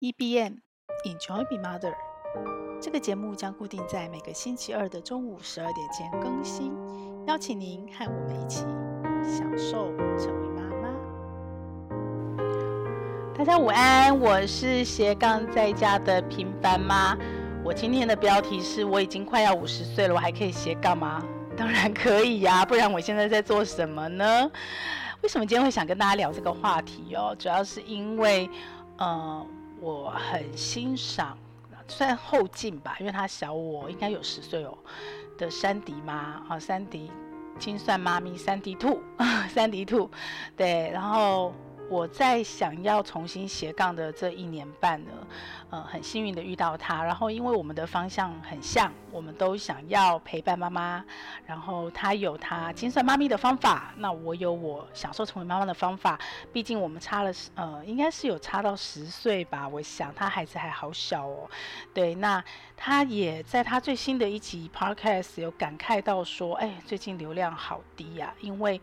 EBM Enjoy Be Mother，这个节目将固定在每个星期二的中午十二点前更新，邀请您和我们一起享受成为妈妈。大家午安，我是斜杠在家的平凡妈。我今天的标题是：我已经快要五十岁了，我还可以斜杠吗？当然可以呀，不然我现在在做什么呢？为什么今天会想跟大家聊这个话题哦？主要是因为，呃。我很欣赏，算后进吧，因为他小我应该有十岁哦的珊迪妈啊，珊迪精算妈咪，珊迪兔，珊迪兔，对，然后。我在想要重新斜杠的这一年半呢，呃，很幸运的遇到他，然后因为我们的方向很像，我们都想要陪伴妈妈，然后他有他精算妈咪的方法，那我有我享受成为妈妈的方法，毕竟我们差了，呃，应该是有差到十岁吧，我想他孩子还好小哦，对，那他也在他最新的一集 Podcast 有感慨到说，哎，最近流量好低呀，因为。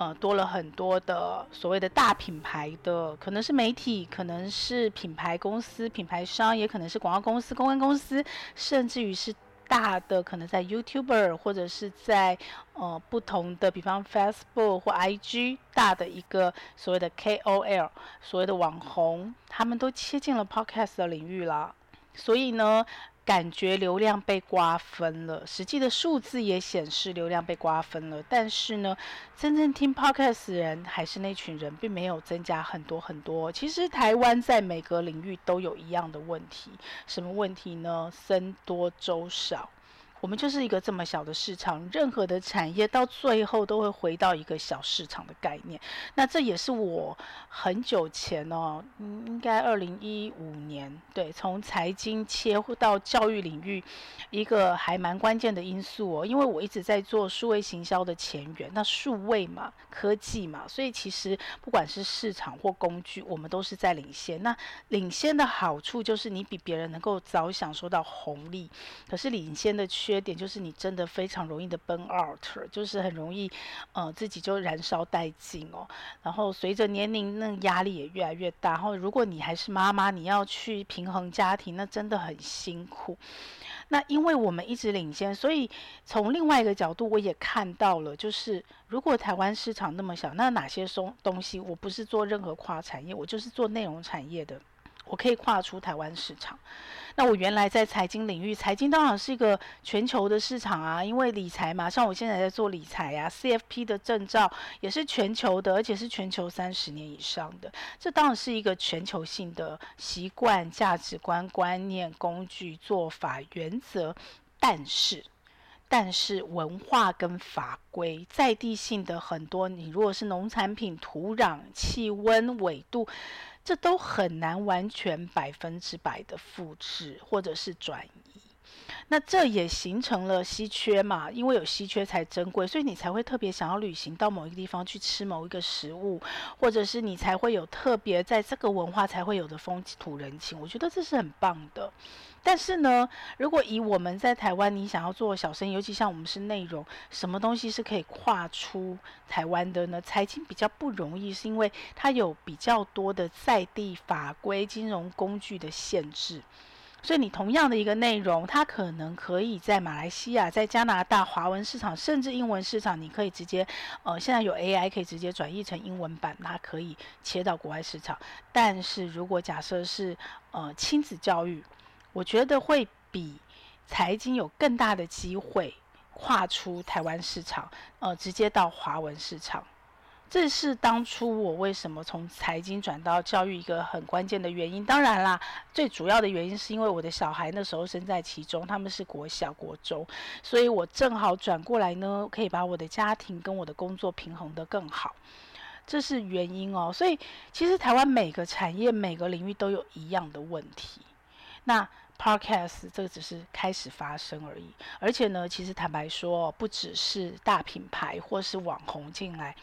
呃，多了很多的所谓的大品牌的，可能是媒体，可能是品牌公司、品牌商，也可能是广告公司、公关公司，甚至于是大的，可能在 YouTuber 或者是在呃不同的，比方 Facebook 或 IG 大的一个所谓的 KOL，所谓的网红，他们都切进了 Podcast 的领域了，所以呢。感觉流量被瓜分了，实际的数字也显示流量被瓜分了。但是呢，真正听 Podcast 的人还是那群人，并没有增加很多很多。其实台湾在每个领域都有一样的问题，什么问题呢？僧多粥少。我们就是一个这么小的市场，任何的产业到最后都会回到一个小市场的概念。那这也是我很久前哦，应该二零一五年，对，从财经切到教育领域，一个还蛮关键的因素哦。因为我一直在做数位行销的前缘，那数位嘛，科技嘛，所以其实不管是市场或工具，我们都是在领先。那领先的好处就是你比别人能够早享受到红利，可是领先的缺。缺点就是你真的非常容易的 burn out，就是很容易，呃，自己就燃烧殆尽哦。然后随着年龄，那压力也越来越大。然后如果你还是妈妈，你要去平衡家庭，那真的很辛苦。那因为我们一直领先，所以从另外一个角度，我也看到了，就是如果台湾市场那么小，那哪些东东西，我不是做任何跨产业，我就是做内容产业的。我可以跨出台湾市场。那我原来在财经领域，财经当然是一个全球的市场啊，因为理财嘛，像我现在在做理财啊，CFP 的证照也是全球的，而且是全球三十年以上的，这当然是一个全球性的习惯、价值观、观念、工具、做法、原则。但是，但是文化跟法规在地性的很多，你如果是农产品、土壤、气温、纬度。这都很难完全百分之百的复制或者是转移，那这也形成了稀缺嘛，因为有稀缺才珍贵，所以你才会特别想要旅行到某一个地方去吃某一个食物，或者是你才会有特别在这个文化才会有的风土人情。我觉得这是很棒的。但是呢，如果以我们在台湾，你想要做小生意，尤其像我们是内容，什么东西是可以跨出台湾的呢？财经比较不容易，是因为它有比较多的在地法规、金融工具的限制。所以你同样的一个内容，它可能可以在马来西亚、在加拿大华文市场，甚至英文市场，你可以直接，呃，现在有 AI 可以直接转译成英文版，它可以切到国外市场。但是如果假设是呃亲子教育，我觉得会比财经有更大的机会跨出台湾市场，呃，直接到华文市场。这是当初我为什么从财经转到教育一个很关键的原因。当然啦，最主要的原因是因为我的小孩那时候身在其中，他们是国小、国中，所以我正好转过来呢，可以把我的家庭跟我的工作平衡得更好。这是原因哦。所以其实台湾每个产业、每个领域都有一样的问题。那 Podcast 这个只是开始发生而已，而且呢，其实坦白说，不只是大品牌或是网红进来，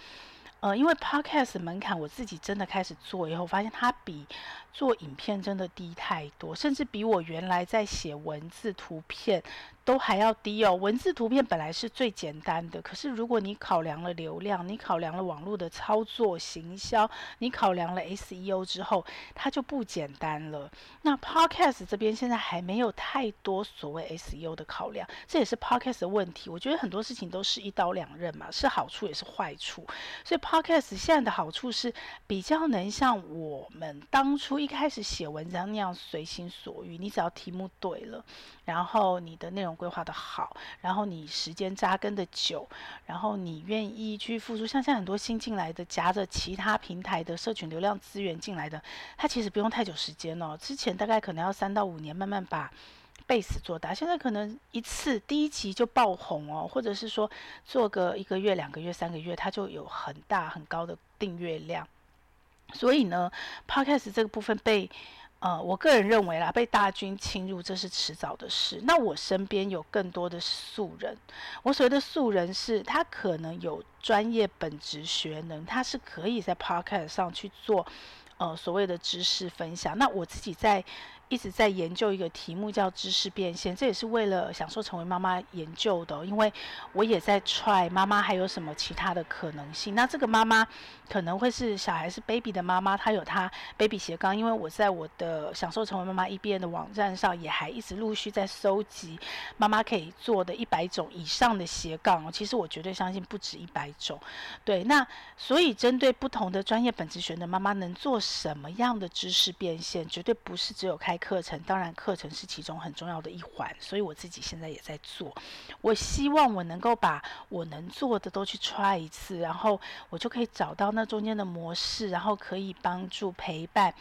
呃，因为 Podcast 门槛，我自己真的开始做以后，发现它比做影片真的低太多，甚至比我原来在写文字、图片。都还要低哦。文字图片本来是最简单的，可是如果你考量了流量，你考量了网络的操作、行销，你考量了 SEO 之后，它就不简单了。那 Podcast 这边现在还没有太多所谓 SEO 的考量，这也是 Podcast 的问题。我觉得很多事情都是一刀两刃嘛，是好处也是坏处。所以 Podcast 现在的好处是比较能像我们当初一开始写文章那样随心所欲，你只要题目对了，然后你的内容。规划的好，然后你时间扎根的久，然后你愿意去付出，像现在很多新进来的，夹着其他平台的社群流量资源进来的，他其实不用太久时间哦。之前大概可能要三到五年，慢慢把 base 做大，现在可能一次第一期就爆红哦，或者是说做个一个月、两个月、三个月，它就有很大很高的订阅量。所以呢，Podcast 这个部分被。呃，我个人认为啦，被大军侵入这是迟早的事。那我身边有更多的素人，我所谓的素人是，他可能有专业本职学能，他是可以在 Podcast 上去做呃所谓的知识分享。那我自己在。一直在研究一个题目叫知识变现，这也是为了享受成为妈妈研究的。因为我也在 try 妈妈还有什么其他的可能性。那这个妈妈可能会是小孩是 baby 的妈妈，她有她 baby 斜杠。因为我在我的享受成为妈妈一边的网站上，也还一直陆续在搜集妈妈可以做的一百种以上的斜杠。其实我绝对相信不止一百种。对，那所以针对不同的专业本职学的妈妈，能做什么样的知识变现，绝对不是只有开。课程当然，课程是其中很重要的一环，所以我自己现在也在做。我希望我能够把我能做的都去 try 一次，然后我就可以找到那中间的模式，然后可以帮助陪伴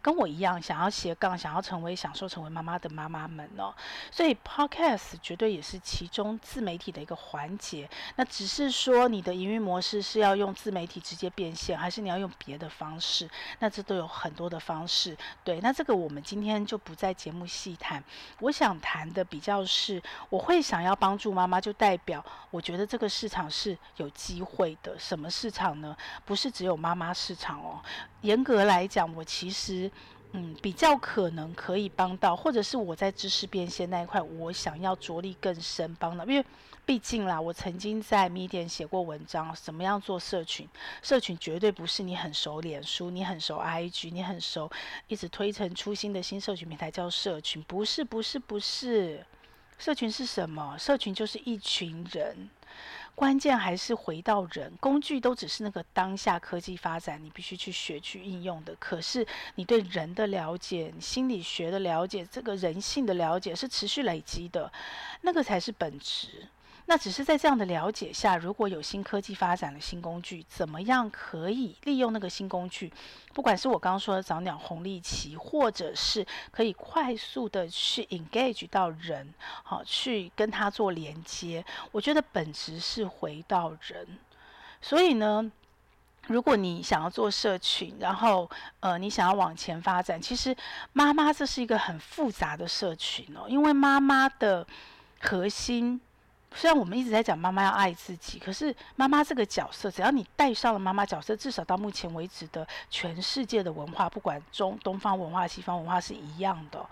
跟我一样想要斜杠、想要成为享受成为妈妈的妈妈们哦。所以 Podcast 绝对也是其中自媒体的一个环节。那只是说你的营运模式是要用自媒体直接变现，还是你要用别的方式？那这都有很多的方式。对，那这个我们今天。就不在节目细谈，我想谈的比较是，我会想要帮助妈妈，就代表我觉得这个市场是有机会的。什么市场呢？不是只有妈妈市场哦。严格来讲，我其实嗯比较可能可以帮到，或者是我在知识变现那一块，我想要着力更深帮到，因为。毕竟啦，我曾经在 Medium 写过文章，怎么样做社群？社群绝对不是你很熟脸书，你很熟 IG，你很熟，一直推陈出新的新社群平台叫社群，不是，不是，不是。社群是什么？社群就是一群人，关键还是回到人。工具都只是那个当下科技发展，你必须去学去应用的。可是你对人的了解，心理学的了解，这个人性的了解是持续累积的，那个才是本质。那只是在这样的了解下，如果有新科技发展的新工具，怎么样可以利用那个新工具？不管是我刚刚说的早鸟红利期，或者是可以快速的去 engage 到人，好，去跟他做连接。我觉得本质是回到人。所以呢，如果你想要做社群，然后呃，你想要往前发展，其实妈妈这是一个很复杂的社群哦，因为妈妈的核心。虽然我们一直在讲妈妈要爱自己，可是妈妈这个角色，只要你带上了妈妈角色，至少到目前为止的全世界的文化，不管中东方文化、西方文化是一样的，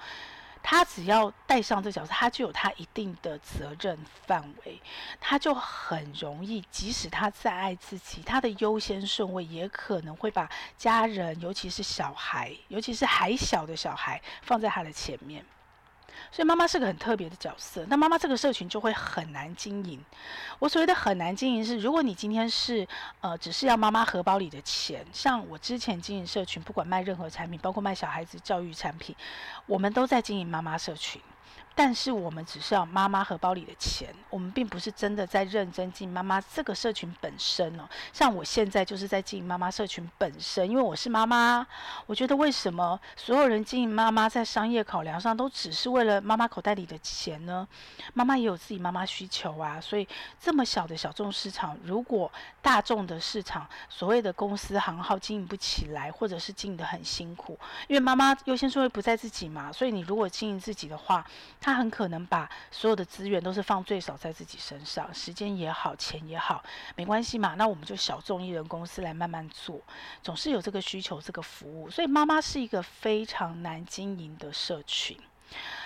他只要带上这角色，他就有他一定的责任范围，他就很容易，即使他再爱自己，他的优先顺位也可能会把家人，尤其是小孩，尤其是还小的小孩，放在他的前面。所以妈妈是个很特别的角色，那妈妈这个社群就会很难经营。我所谓的很难经营是，如果你今天是呃只是要妈妈荷包里的钱，像我之前经营社群，不管卖任何产品，包括卖小孩子教育产品，我们都在经营妈妈社群。但是我们只是要妈妈荷包里的钱，我们并不是真的在认真经营妈妈这个社群本身哦。像我现在就是在经营妈妈社群本身，因为我是妈妈，我觉得为什么所有人经营妈妈在商业考量上都只是为了妈妈口袋里的钱呢？妈妈也有自己妈妈需求啊，所以这么小的小众市场，如果大众的市场所谓的公司行号经营不起来，或者是经营得很辛苦，因为妈妈优先顺位不在自己嘛，所以你如果经营自己的话。他很可能把所有的资源都是放最少在自己身上，时间也好，钱也好，没关系嘛。那我们就小众艺人公司来慢慢做，总是有这个需求，这个服务。所以妈妈是一个非常难经营的社群。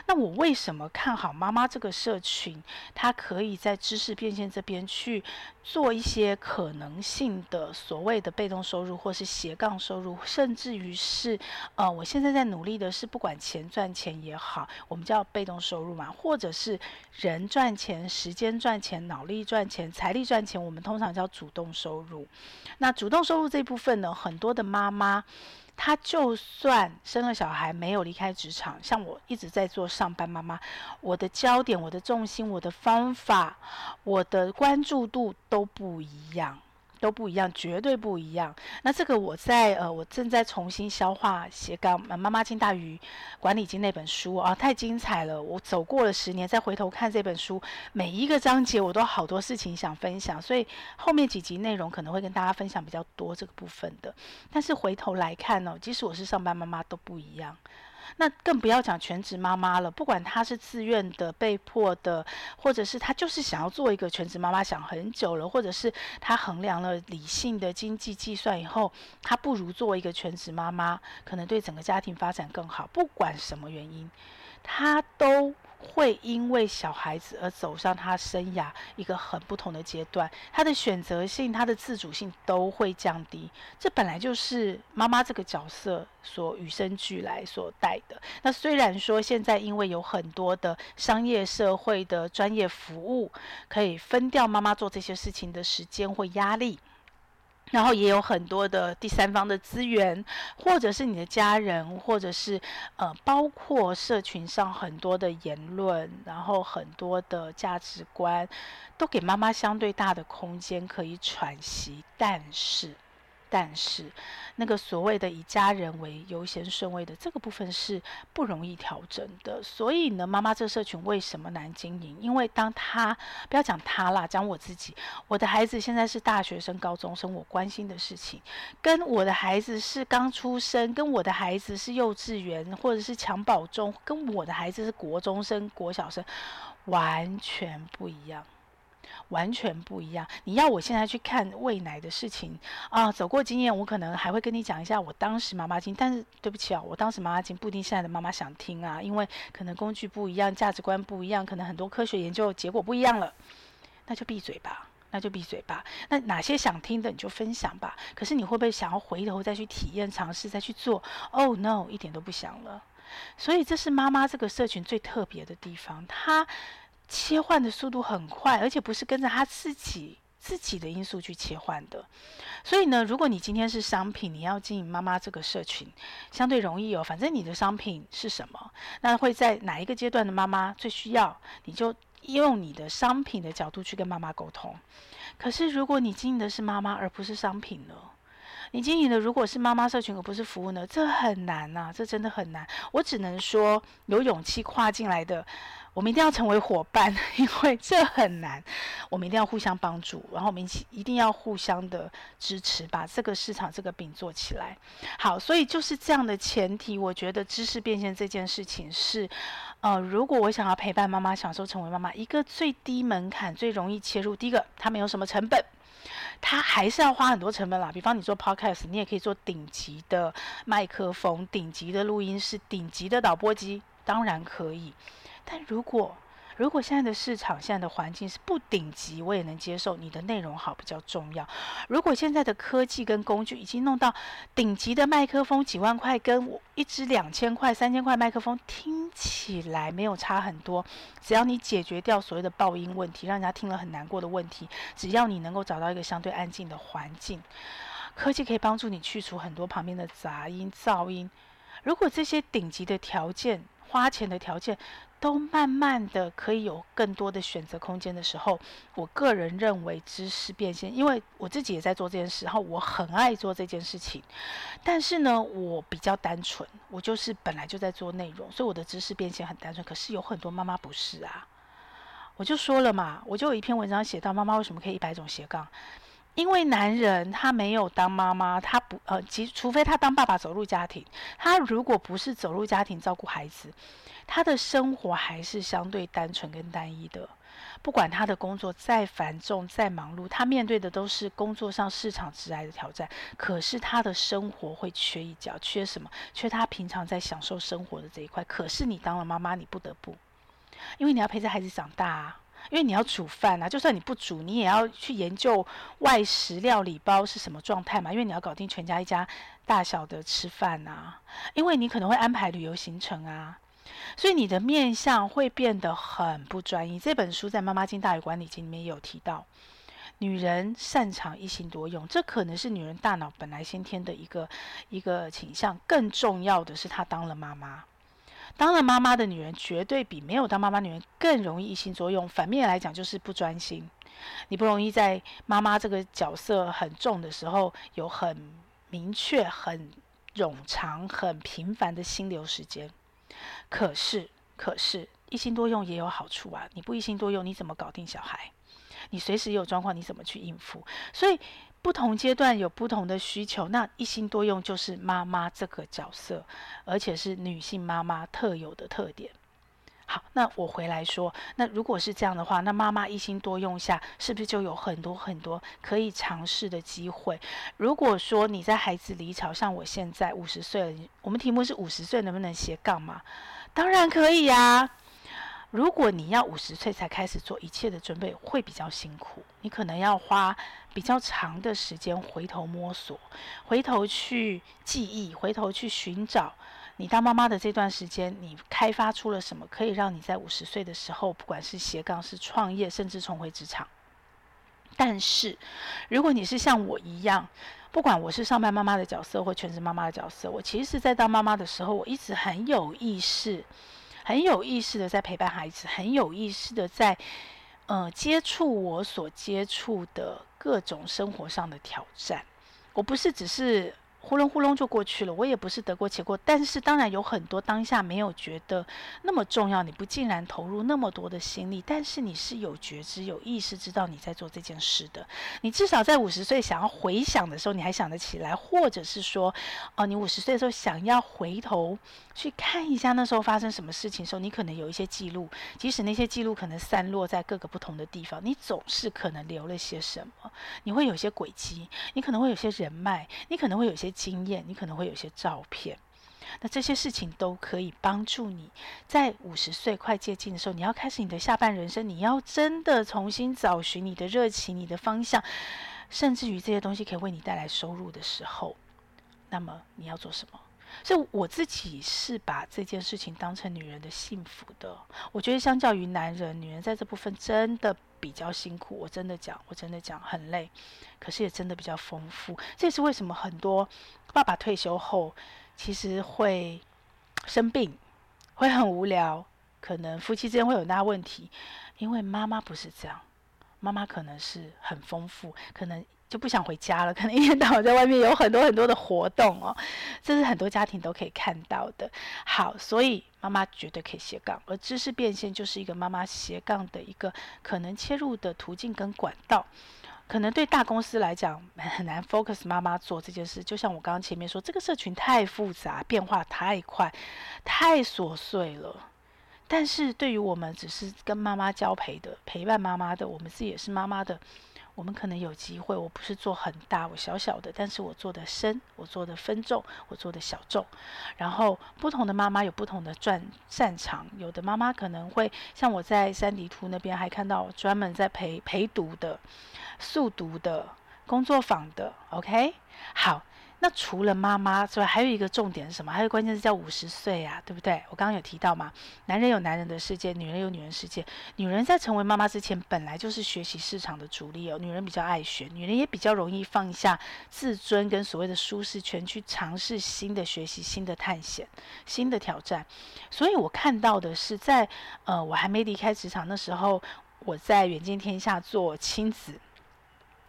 那我为什么看好妈妈这个社群？它可以在知识变现这边去做一些可能性的所谓的被动收入，或是斜杠收入，甚至于是呃，我现在在努力的是，不管钱赚钱也好，我们叫被动收入嘛，或者是人赚钱、时间赚钱、脑力赚钱、财力赚钱，我们通常叫主动收入。那主动收入这部分呢，很多的妈妈。她就算生了小孩，没有离开职场，像我一直在做上班妈妈，我的焦点、我的重心、我的方法、我的关注度都不一样。都不一样，绝对不一样。那这个我在呃，我正在重新消化斜杠妈妈金大鱼管理经那本书啊，太精彩了！我走过了十年，再回头看这本书，每一个章节我都好多事情想分享，所以后面几集内容可能会跟大家分享比较多这个部分的。但是回头来看呢，即使我是上班妈妈都不一样。那更不要讲全职妈妈了，不管她是自愿的、被迫的，或者是她就是想要做一个全职妈妈，想很久了，或者是她衡量了理性的经济计算以后，她不如做一个全职妈妈，可能对整个家庭发展更好。不管什么原因，她都。会因为小孩子而走上他生涯一个很不同的阶段，他的选择性、他的自主性都会降低。这本来就是妈妈这个角色所与生俱来所带的。那虽然说现在因为有很多的商业社会的专业服务，可以分掉妈妈做这些事情的时间或压力。然后也有很多的第三方的资源，或者是你的家人，或者是呃，包括社群上很多的言论，然后很多的价值观，都给妈妈相对大的空间可以喘息，但是。但是，那个所谓的以家人为优先顺位的这个部分是不容易调整的。所以呢，妈妈这社群为什么难经营？因为当他不要讲他啦，讲我自己，我的孩子现在是大学生、高中生，我关心的事情，跟我的孩子是刚出生，跟我的孩子是幼稚园或者是襁褓中，跟我的孩子是国中生、国小生，完全不一样。完全不一样。你要我现在去看喂奶的事情啊，走过经验，我可能还会跟你讲一下我当时妈妈经。但是对不起啊，我当时妈妈经不一定现在的妈妈想听啊，因为可能工具不一样，价值观不一样，可能很多科学研究结果不一样了。那就闭嘴吧，那就闭嘴吧。那哪些想听的你就分享吧。可是你会不会想要回头再去体验、尝试、再去做？Oh no，一点都不想了。所以这是妈妈这个社群最特别的地方，它。切换的速度很快，而且不是跟着他自己自己的因素去切换的。所以呢，如果你今天是商品，你要经营妈妈这个社群，相对容易哦。反正你的商品是什么，那会在哪一个阶段的妈妈最需要，你就用你的商品的角度去跟妈妈沟通。可是如果你经营的是妈妈而不是商品呢？你经营的如果是妈妈社群而不是服务呢？这很难呐、这真的很难。我只能说，有勇气跨进来的。我们一定要成为伙伴，因为这很难。我们一定要互相帮助，然后我们一起一定要互相的支持，把这个市场这个饼做起来。好，所以就是这样的前提，我觉得知识变现这件事情是，呃，如果我想要陪伴妈妈，享受成为妈妈，一个最低门槛、最容易切入。第一个，它没有什么成本，它还是要花很多成本啦。比方你做 Podcast，你也可以做顶级的麦克风、顶级的录音室、顶级的导播机，当然可以。但如果如果现在的市场、现在的环境是不顶级，我也能接受。你的内容好比较重要。如果现在的科技跟工具已经弄到顶级的麦克风几万块，跟我一支两千块、三千块麦克风听起来没有差很多，只要你解决掉所谓的爆音问题，让人家听了很难过的问题，只要你能够找到一个相对安静的环境，科技可以帮助你去除很多旁边的杂音、噪音。如果这些顶级的条件，花钱的条件都慢慢的可以有更多的选择空间的时候，我个人认为知识变现，因为我自己也在做这件事，然后我很爱做这件事情。但是呢，我比较单纯，我就是本来就在做内容，所以我的知识变现很单纯。可是有很多妈妈不是啊，我就说了嘛，我就有一篇文章写到妈妈为什么可以一百种斜杠，因为男人他没有当妈妈，他不呃，其实除非他当爸爸走入家庭，他如果不是走入家庭照顾孩子，他的生活还是相对单纯跟单一的。不管他的工作再繁重、再忙碌，他面对的都是工作上市场直来的挑战。可是他的生活会缺一角，缺什么？缺他平常在享受生活的这一块。可是你当了妈妈，你不得不，因为你要陪着孩子长大啊。因为你要煮饭啊，就算你不煮，你也要去研究外食料理包是什么状态嘛。因为你要搞定全家一家大小的吃饭啊，因为你可能会安排旅游行程啊，所以你的面相会变得很不专一。这本书在《妈妈经大于管理经》里面有提到，女人擅长一心多用，这可能是女人大脑本来先天的一个一个倾向。更重要的是，她当了妈妈。当了妈妈的女人，绝对比没有当妈妈女人更容易一心多用。反面来讲，就是不专心。你不容易在妈妈这个角色很重的时候，有很明确、很冗长、很频繁的心流时间。可是，可是，一心多用也有好处啊！你不一心多用，你怎么搞定小孩？你随时有状况，你怎么去应付？所以。不同阶段有不同的需求，那一心多用就是妈妈这个角色，而且是女性妈妈特有的特点。好，那我回来说，那如果是这样的话，那妈妈一心多用下，是不是就有很多很多可以尝试的机会？如果说你在孩子离巢，像我现在五十岁了，我们题目是五十岁能不能斜杠嘛？当然可以呀。如果你要五十岁才开始做一切的准备，会比较辛苦。你可能要花比较长的时间回头摸索，回头去记忆，回头去寻找你当妈妈的这段时间，你开发出了什么，可以让你在五十岁的时候，不管是斜杠、是创业，甚至重回职场。但是，如果你是像我一样，不管我是上班妈妈的角色或全职妈妈的角色，我其实在当妈妈的时候，我一直很有意识。很有意识的在陪伴孩子，很有意识的在，呃，接触我所接触的各种生活上的挑战。我不是只是。呼隆呼隆就过去了，我也不是得过且过，但是当然有很多当下没有觉得那么重要，你不竟然投入那么多的心力，但是你是有觉知、有意识，知道你在做这件事的。你至少在五十岁想要回想的时候，你还想得起来，或者是说，哦、你五十岁的时候想要回头去看一下那时候发生什么事情的时候，你可能有一些记录，即使那些记录可能散落在各个不同的地方，你总是可能留了些什么，你会有些轨迹，你可能会有些人脉，你可能会有些。经验，你可能会有些照片，那这些事情都可以帮助你在五十岁快接近的时候，你要开始你的下半人生，你要真的重新找寻你的热情、你的方向，甚至于这些东西可以为你带来收入的时候，那么你要做什么？所以我自己是把这件事情当成女人的幸福的。我觉得相较于男人，女人在这部分真的比较辛苦。我真的讲，我真的讲很累，可是也真的比较丰富。这也是为什么很多爸爸退休后其实会生病，会很无聊，可能夫妻之间会有很大问题，因为妈妈不是这样，妈妈可能是很丰富，可能。就不想回家了，可能一天到晚在外面有很多很多的活动哦，这是很多家庭都可以看到的。好，所以妈妈绝对可以斜杠，而知识变现就是一个妈妈斜杠的一个可能切入的途径跟管道。可能对大公司来讲很难 focus 妈妈做这件事，就像我刚刚前面说，这个社群太复杂，变化太快，太琐碎了。但是对于我们只是跟妈妈交陪的，陪伴妈妈的，我们自己也是妈妈的。我们可能有机会，我不是做很大，我小小的，但是我做的深，我做的分众，我做的小众。然后不同的妈妈有不同的专擅长，有的妈妈可能会像我在三迪图那边还看到专门在陪陪读的、速读的、工作坊的。OK，好。那除了妈妈之外，还有一个重点是什么？还有关键是叫五十岁啊，对不对？我刚刚有提到嘛，男人有男人的世界，女人有女人世界。女人在成为妈妈之前，本来就是学习市场的主力哦。女人比较爱学，女人也比较容易放下自尊跟所谓的舒适圈，去尝试新的学习、新的探险、新的挑战。所以我看到的是在，在呃，我还没离开职场那时候，我在远见天下做亲子。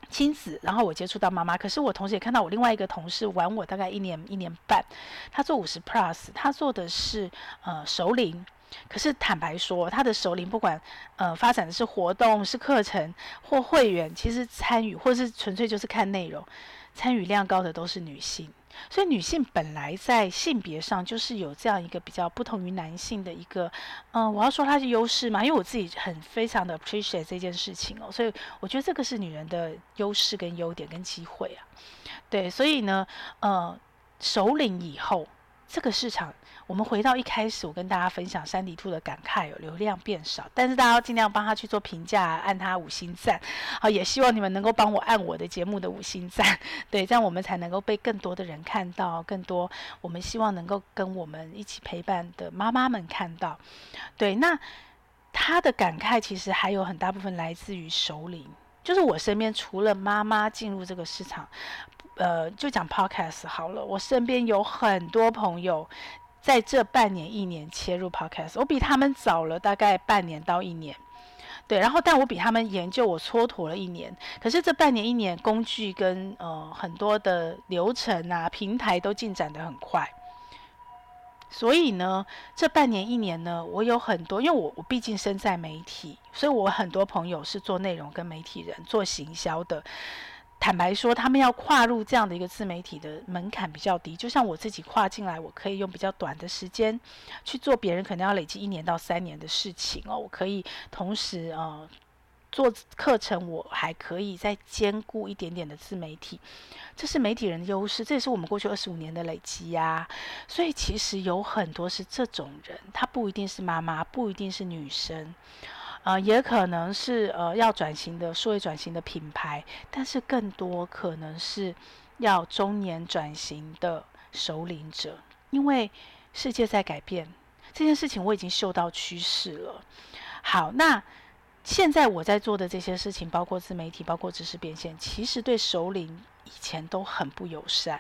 亲子，然后我接触到妈妈，可是我同时也看到我另外一个同事玩我大概一年一年半，他做五十 plus，他做的是呃熟龄，可是坦白说，他的熟龄不管呃发展的是活动、是课程或会员，其实参与或是纯粹就是看内容，参与量高的都是女性。所以女性本来在性别上就是有这样一个比较不同于男性的一个，嗯、我要说它是优势嘛，因为我自己很非常的 appreciate 这件事情哦，所以我觉得这个是女人的优势跟优点跟机会啊，对，所以呢，呃，首领以后这个市场。我们回到一开始，我跟大家分享山迪兔的感慨，有流量变少，但是大家要尽量帮他去做评价，按他五星赞。好，也希望你们能够帮我按我的节目的五星赞，对，这样我们才能够被更多的人看到，更多我们希望能够跟我们一起陪伴的妈妈们看到。对，那他的感慨其实还有很大部分来自于首领，就是我身边除了妈妈进入这个市场，呃，就讲 Podcast 好了，我身边有很多朋友。在这半年一年切入 Podcast，我比他们早了大概半年到一年，对，然后但我比他们研究，我蹉跎了一年。可是这半年一年，工具跟呃很多的流程啊、平台都进展得很快。所以呢，这半年一年呢，我有很多，因为我我毕竟身在媒体，所以我很多朋友是做内容跟媒体人做行销的。坦白说，他们要跨入这样的一个自媒体的门槛比较低，就像我自己跨进来，我可以用比较短的时间去做别人可能要累积一年到三年的事情哦。我可以同时呃做课程，我还可以再兼顾一点点的自媒体，这是媒体人的优势，这也是我们过去二十五年的累积呀。所以其实有很多是这种人，他不一定是妈妈，不一定是女生。呃，也可能是呃要转型的数位转型的品牌，但是更多可能是要中年转型的首领者，因为世界在改变，这件事情我已经嗅到趋势了。好，那现在我在做的这些事情，包括自媒体，包括知识变现，其实对首领以前都很不友善。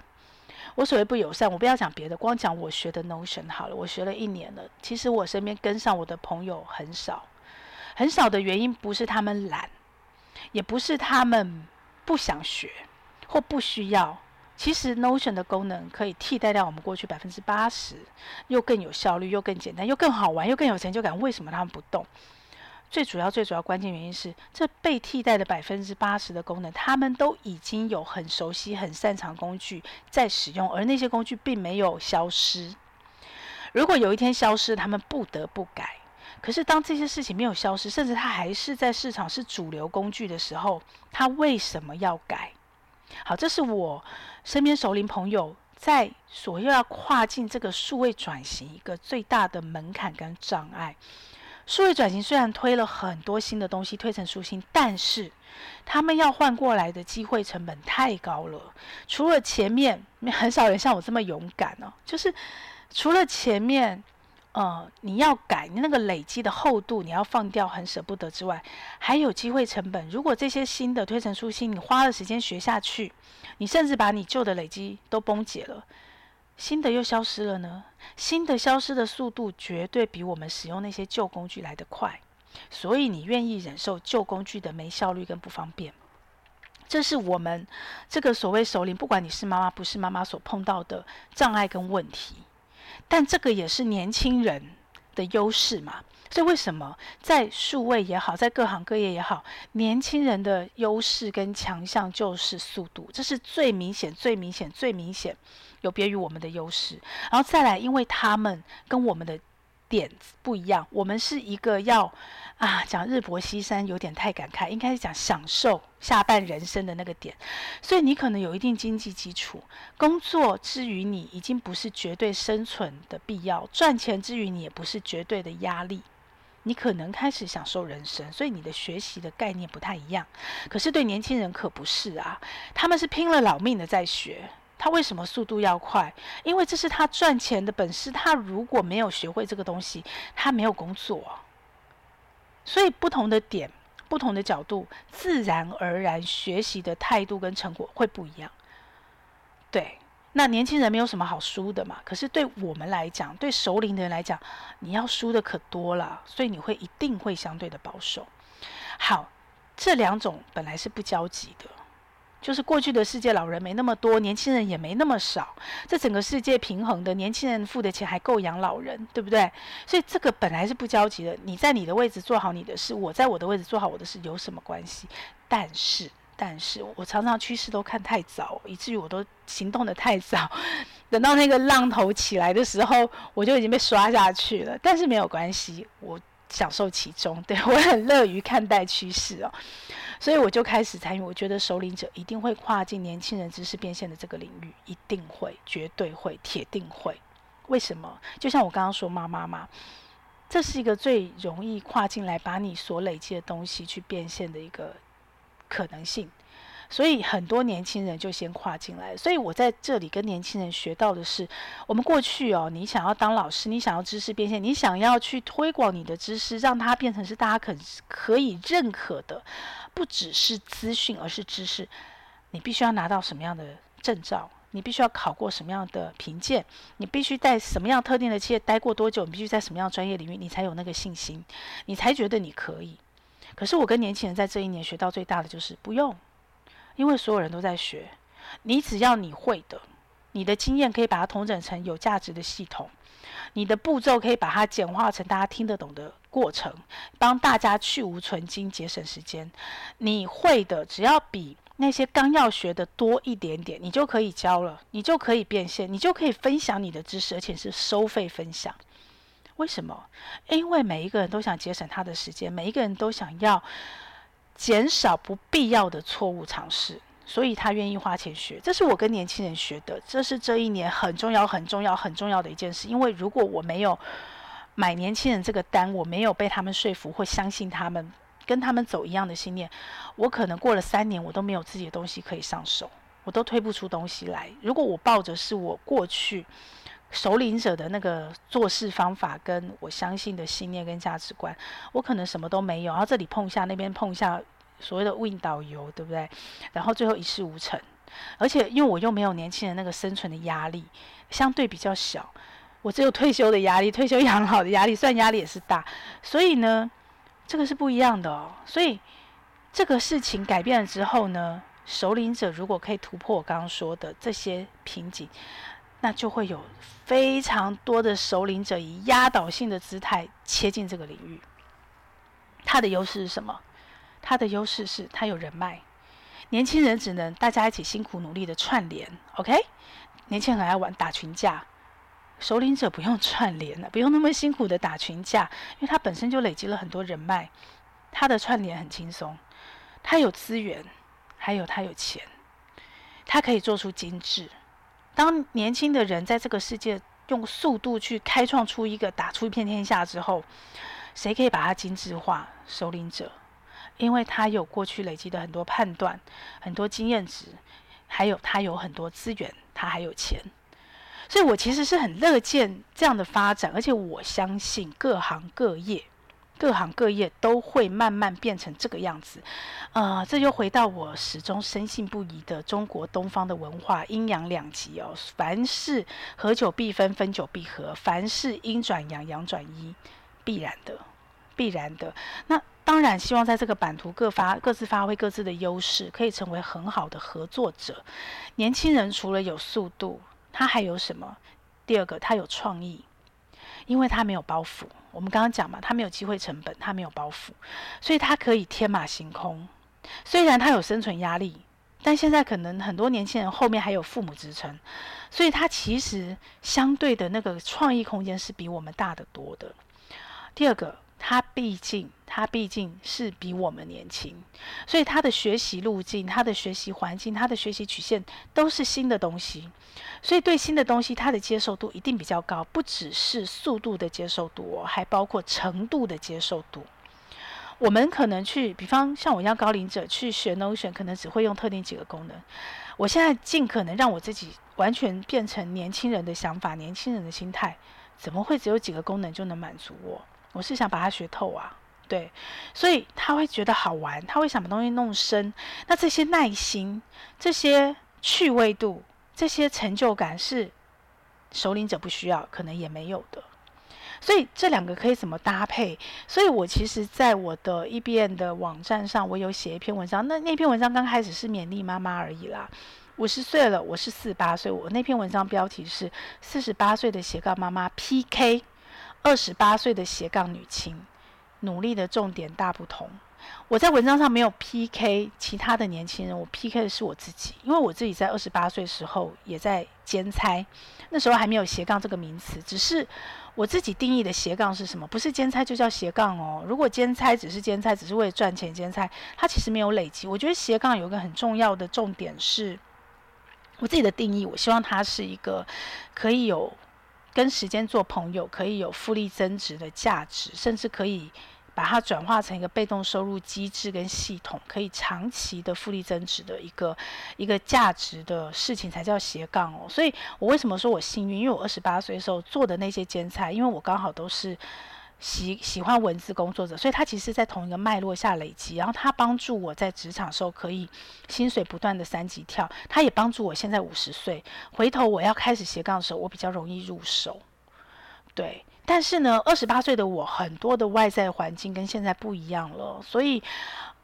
我所谓不友善，我不要讲别的，光讲我学的 Notion 好了，我学了一年了，其实我身边跟上我的朋友很少。很少的原因不是他们懒，也不是他们不想学或不需要。其实 Notion 的功能可以替代掉我们过去百分之八十，又更有效率，又更简单，又更好玩，又更有成就感。为什么他们不动？最主要、最主要关键原因是，这被替代的百分之八十的功能，他们都已经有很熟悉、很擅长工具在使用，而那些工具并没有消失。如果有一天消失，他们不得不改。可是，当这些事情没有消失，甚至它还是在市场是主流工具的时候，它为什么要改？好，这是我身边熟龄朋友在所要跨进这个数位转型一个最大的门槛跟障碍。数位转型虽然推了很多新的东西，推陈出新，但是他们要换过来的机会成本太高了。除了前面，很少人像我这么勇敢哦，就是除了前面。呃，你要改，你那个累积的厚度，你要放掉，很舍不得之外，还有机会成本。如果这些新的推陈出新，你花了时间学下去，你甚至把你旧的累积都崩解了，新的又消失了呢？新的消失的速度绝对比我们使用那些旧工具来得快，所以你愿意忍受旧工具的没效率跟不方便，这是我们这个所谓首领，不管你是妈妈不是妈妈所碰到的障碍跟问题。但这个也是年轻人的优势嘛，所以为什么在数位也好，在各行各业也好，年轻人的优势跟强项就是速度，这是最明显、最明显、最明显有别于我们的优势。然后再来，因为他们跟我们的点不一样，我们是一个要。啊，讲日薄西山有点太感慨，应该是讲享受下半人生的那个点。所以你可能有一定经济基础，工作之于你已经不是绝对生存的必要，赚钱之于你也不是绝对的压力。你可能开始享受人生，所以你的学习的概念不太一样。可是对年轻人可不是啊，他们是拼了老命的在学。他为什么速度要快？因为这是他赚钱的本事。他如果没有学会这个东西，他没有工作。所以不同的点、不同的角度，自然而然学习的态度跟成果会不一样。对，那年轻人没有什么好输的嘛。可是对我们来讲，对熟龄的人来讲，你要输的可多了，所以你会一定会相对的保守。好，这两种本来是不交集的，就是过去的世界老人没那么多，年轻人也没那么少，这整个世界平衡的，年轻人付的钱还够养老人，对不对？所以这个本来是不交集的。你在你的位置做好你的事，我在我的位置做好我的事，有什么关系？但是，但是我常常趋势都看太早，以至于我都行动得太早，等到那个浪头起来的时候，我就已经被刷下去了。但是没有关系，我享受其中，对，我很乐于看待趋势哦。所以我就开始参与，我觉得首领者一定会跨进年轻人知识变现的这个领域，一定会，绝对会，铁定会。为什么？就像我刚刚说，妈妈嘛，这是一个最容易跨进来，把你所累积的东西去变现的一个可能性。所以很多年轻人就先跨进来。所以我在这里跟年轻人学到的是，我们过去哦，你想要当老师，你想要知识变现，你想要去推广你的知识，让它变成是大家可可以认可的，不只是资讯，而是知识。你必须要拿到什么样的证照？你必须要考过什么样的评鉴？你必须在什么样特定的企业待过多久？你必须在什么样专业领域，你才有那个信心，你才觉得你可以。可是我跟年轻人在这一年学到最大的就是不用。因为所有人都在学，你只要你会的，你的经验可以把它统整成有价值的系统，你的步骤可以把它简化成大家听得懂的过程，帮大家去无存菁，节省时间。你会的，只要比那些刚要学的多一点点，你就可以教了，你就可以变现，你就可以分享你的知识，而且是收费分享。为什么？因为每一个人都想节省他的时间，每一个人都想要。减少不必要的错误尝试，所以他愿意花钱学。这是我跟年轻人学的，这是这一年很重要、很重要、很重要的一件事。因为如果我没有买年轻人这个单，我没有被他们说服或相信他们，跟他们走一样的信念，我可能过了三年，我都没有自己的东西可以上手，我都推不出东西来。如果我抱着是我过去首领者的那个做事方法，跟我相信的信念跟价值观，我可能什么都没有，然后这里碰一下，那边碰一下。所谓的 Win 导游，对不对？然后最后一事无成，而且因为我又没有年轻人那个生存的压力，相对比较小，我只有退休的压力，退休养老的压力，算压力也是大。所以呢，这个是不一样的哦。所以这个事情改变了之后呢，首领者如果可以突破我刚刚说的这些瓶颈，那就会有非常多的首领者以压倒性的姿态切进这个领域。他的优势是什么？他的优势是他有人脉，年轻人只能大家一起辛苦努力的串联，OK？年轻人很爱玩打群架，首领者不用串联了，不用那么辛苦的打群架，因为他本身就累积了很多人脉，他的串联很轻松，他有资源，还有他有钱，他可以做出精致。当年轻的人在这个世界用速度去开创出一个打出一片天下之后，谁可以把它精致化？首领者。因为他有过去累积的很多判断、很多经验值，还有他有很多资源，他还有钱，所以我其实是很乐见这样的发展，而且我相信各行各业、各行各业都会慢慢变成这个样子。呃，这就回到我始终深信不疑的中国东方的文化阴阳两极哦，凡事合久必分，分久必合，凡事阴转阳，阳转阴，必然的，必然的。那。当然，希望在这个版图各发各自发挥各自的优势，可以成为很好的合作者。年轻人除了有速度，他还有什么？第二个，他有创意，因为他没有包袱。我们刚刚讲嘛，他没有机会成本，他没有包袱，所以他可以天马行空。虽然他有生存压力，但现在可能很多年轻人后面还有父母支撑，所以他其实相对的那个创意空间是比我们大得多的。第二个。他毕竟，他毕竟是比我们年轻，所以他的学习路径、他的学习环境、他的学习曲线都是新的东西，所以对新的东西，他的接受度一定比较高，不只是速度的接受度，还包括程度的接受度。我们可能去，比方像我一样高龄者去学 Notion，可能只会用特定几个功能。我现在尽可能让我自己完全变成年轻人的想法、年轻人的心态，怎么会只有几个功能就能满足我？我是想把它学透啊，对，所以他会觉得好玩，他会想把东西弄深。那这些耐心、这些趣味度、这些成就感是首领者不需要，可能也没有的。所以这两个可以怎么搭配？所以我其实在我的 EBN 的网站上，我有写一篇文章。那那篇文章刚开始是勉励妈妈而已啦。五十岁了，我是四十八岁。我那篇文章标题是“四十八岁的斜杠妈妈 PK 二十八岁的斜杠女青，努力的重点大不同”。我在文章上没有 PK 其他的年轻人，我 PK 的是我自己，因为我自己在二十八岁时候也在兼差，那时候还没有斜杠这个名词，只是我自己定义的斜杠是什么？不是兼差就叫斜杠哦。如果兼差只是兼差，只是为了赚钱兼差，它其实没有累积。我觉得斜杠有一个很重要的重点是。我自己的定义，我希望它是一个可以有跟时间做朋友，可以有复利增值的价值，甚至可以把它转化成一个被动收入机制跟系统，可以长期的复利增值的一个一个价值的事情，才叫斜杠哦。所以我为什么说我幸运？因为我二十八岁的时候做的那些兼差，因为我刚好都是。喜喜欢文字工作者，所以他其实，在同一个脉络下累积，然后他帮助我在职场时候可以薪水不断的三级跳，他也帮助我现在五十岁回头我要开始斜杠的时候，我比较容易入手。对，但是呢，二十八岁的我很多的外在环境跟现在不一样了，所以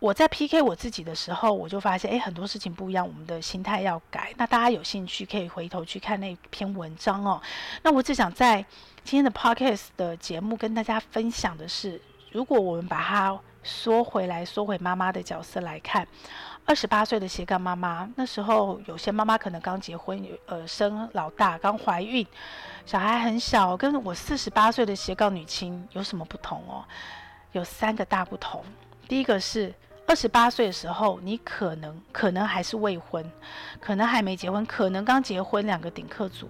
我在 PK 我自己的时候，我就发现，诶，很多事情不一样，我们的心态要改。那大家有兴趣可以回头去看那篇文章哦。那我只想在。今天的 podcast 的节目跟大家分享的是，如果我们把它缩回来，缩回妈妈的角色来看，二十八岁的斜杠妈妈，那时候有些妈妈可能刚结婚，呃生老大，刚怀孕，小孩很小，跟我四十八岁的斜杠女青有什么不同哦？有三个大不同。第一个是二十八岁的时候，你可能可能还是未婚，可能还没结婚，可能刚结婚，两个顶客组，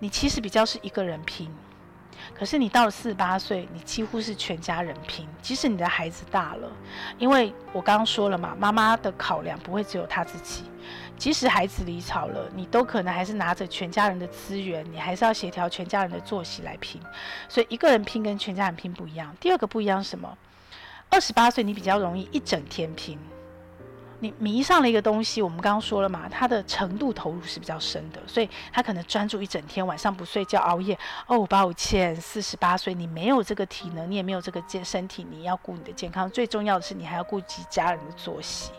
你其实比较是一个人拼。可是你到了四十八岁，你几乎是全家人拼。即使你的孩子大了，因为我刚刚说了嘛，妈妈的考量不会只有她自己。即使孩子离巢了，你都可能还是拿着全家人的资源，你还是要协调全家人的作息来拼。所以一个人拼跟全家人拼不一样。第二个不一样是什么？二十八岁你比较容易一整天拼。你迷上了一个东西，我们刚刚说了嘛，它的程度投入是比较深的，所以他可能专注一整天，晚上不睡觉熬夜。哦，抱歉，四十八岁你没有这个体能，你也没有这个健身体，你要顾你的健康，最重要的是你还要顾及家人的作息。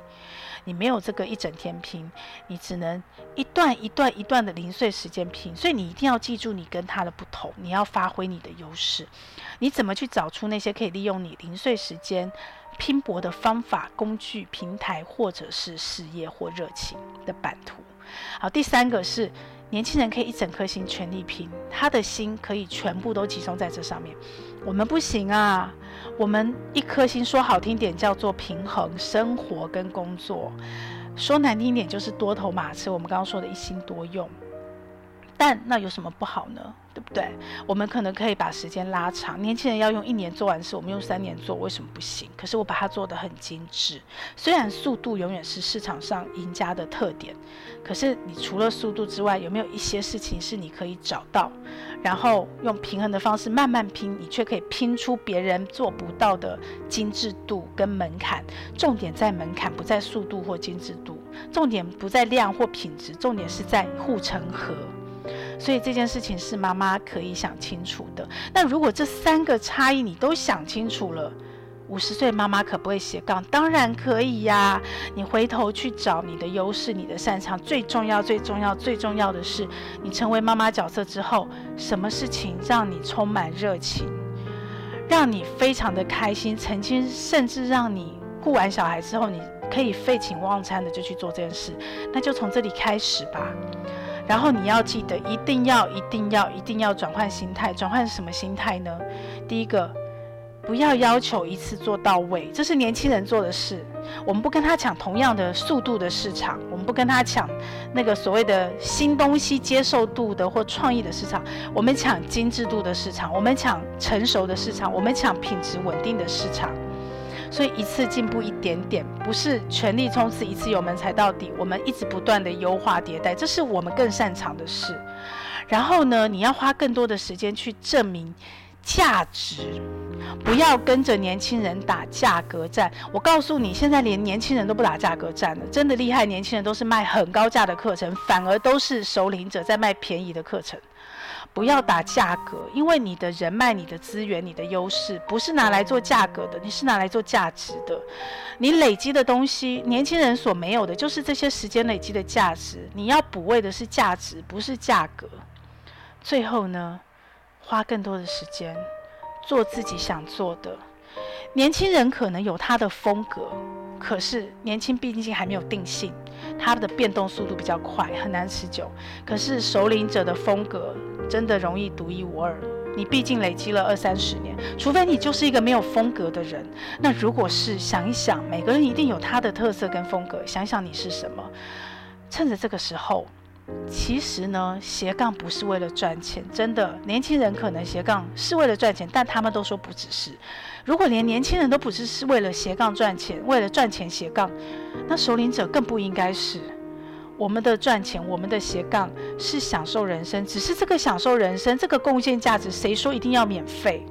你没有这个一整天拼，你只能一段一段一段的零碎时间拼，所以你一定要记住你跟他的不同，你要发挥你的优势。你怎么去找出那些可以利用你零碎时间拼搏的方法、工具、平台，或者是事业或热情的版图？好，第三个是。年轻人可以一整颗心全力拼，他的心可以全部都集中在这上面。我们不行啊，我们一颗心说好听点叫做平衡生活跟工作，说难听点就是多头马车。我们刚刚说的一心多用。但那有什么不好呢？对不对？我们可能可以把时间拉长。年轻人要用一年做完事，我们用三年做，为什么不行？可是我把它做得很精致。虽然速度永远是市场上赢家的特点，可是你除了速度之外，有没有一些事情是你可以找到，然后用平衡的方式慢慢拼，你却可以拼出别人做不到的精致度跟门槛。重点在门槛，不在速度或精致度；重点不在量或品质，重点是在护城河。所以这件事情是妈妈可以想清楚的。那如果这三个差异你都想清楚了，五十岁妈妈可不会斜杠？当然可以呀！你回头去找你的优势、你的擅长。最重要、最重要、最重要的是，你成为妈妈角色之后，什么事情让你充满热情，让你非常的开心？曾经甚至让你顾完小孩之后，你可以废寝忘餐的就去做这件事，那就从这里开始吧。然后你要记得，一定要、一定要、一定要转换心态。转换什么心态呢？第一个，不要要求一次做到位，这是年轻人做的事。我们不跟他抢同样的速度的市场，我们不跟他抢那个所谓的新东西接受度的或创意的市场，我们抢精致度的市场，我们抢成熟的市场，我们抢品质稳定的市场。所以一次进步一点点，不是全力冲刺，一次油门踩到底。我们一直不断的优化迭代，这是我们更擅长的事。然后呢，你要花更多的时间去证明价值，不要跟着年轻人打价格战。我告诉你，现在连年轻人都不打价格战了，真的厉害。年轻人都是卖很高价的课程，反而都是首领者在卖便宜的课程。不要打价格，因为你的人脉、你的资源、你的优势，不是拿来做价格的，你是拿来做价值的。你累积的东西，年轻人所没有的，就是这些时间累积的价值。你要补位的是价值，不是价格。最后呢，花更多的时间做自己想做的。年轻人可能有他的风格，可是年轻毕竟还没有定性，他的变动速度比较快，很难持久。可是首领者的风格真的容易独一无二。你毕竟累积了二三十年，除非你就是一个没有风格的人。那如果是想一想，每个人一定有他的特色跟风格，想想你是什么，趁着这个时候。其实呢，斜杠不是为了赚钱，真的。年轻人可能斜杠是为了赚钱，但他们都说不只是。如果连年轻人都不只是为了斜杠赚钱，为了赚钱斜杠，那首领者更不应该是。我们的赚钱，我们的斜杠是享受人生，只是这个享受人生，这个贡献价值，谁说一定要免费？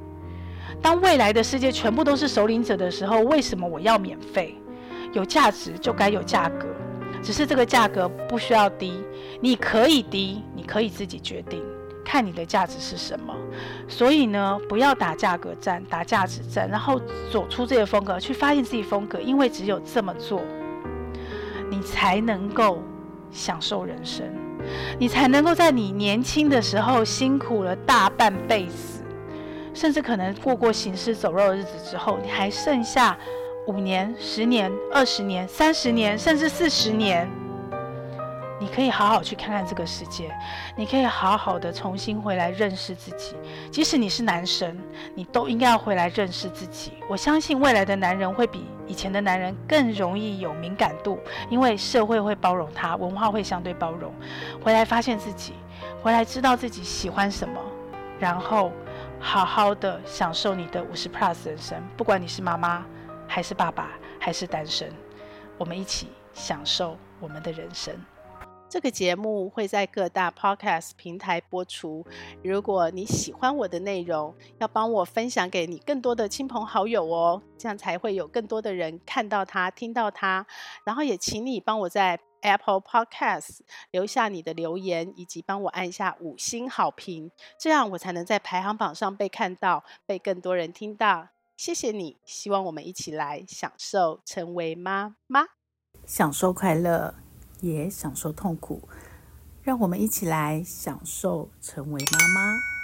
当未来的世界全部都是首领者的时候，为什么我要免费？有价值就该有价格。只是这个价格不需要低，你可以低，你可以自己决定，看你的价值是什么。所以呢，不要打价格战，打价值战，然后走出这个风格，去发现自己风格。因为只有这么做，你才能够享受人生，你才能够在你年轻的时候辛苦了大半辈子，甚至可能过过行尸走肉的日子之后，你还剩下。五年、十年、二十年、三十年，甚至四十年，你可以好好去看看这个世界，你可以好好的重新回来认识自己。即使你是男生，你都应该要回来认识自己。我相信未来的男人会比以前的男人更容易有敏感度，因为社会会包容他，文化会相对包容。回来发现自己，回来知道自己喜欢什么，然后好好的享受你的五十 plus 人生。不管你是妈妈。还是爸爸，还是单身，我们一起享受我们的人生。这个节目会在各大 podcast 平台播出。如果你喜欢我的内容，要帮我分享给你更多的亲朋好友哦，这样才会有更多的人看到它、听到它。然后也请你帮我在 Apple Podcast 留下你的留言，以及帮我按下五星好评，这样我才能在排行榜上被看到，被更多人听到。谢谢你，希望我们一起来享受成为妈妈，享受快乐，也享受痛苦，让我们一起来享受成为妈妈。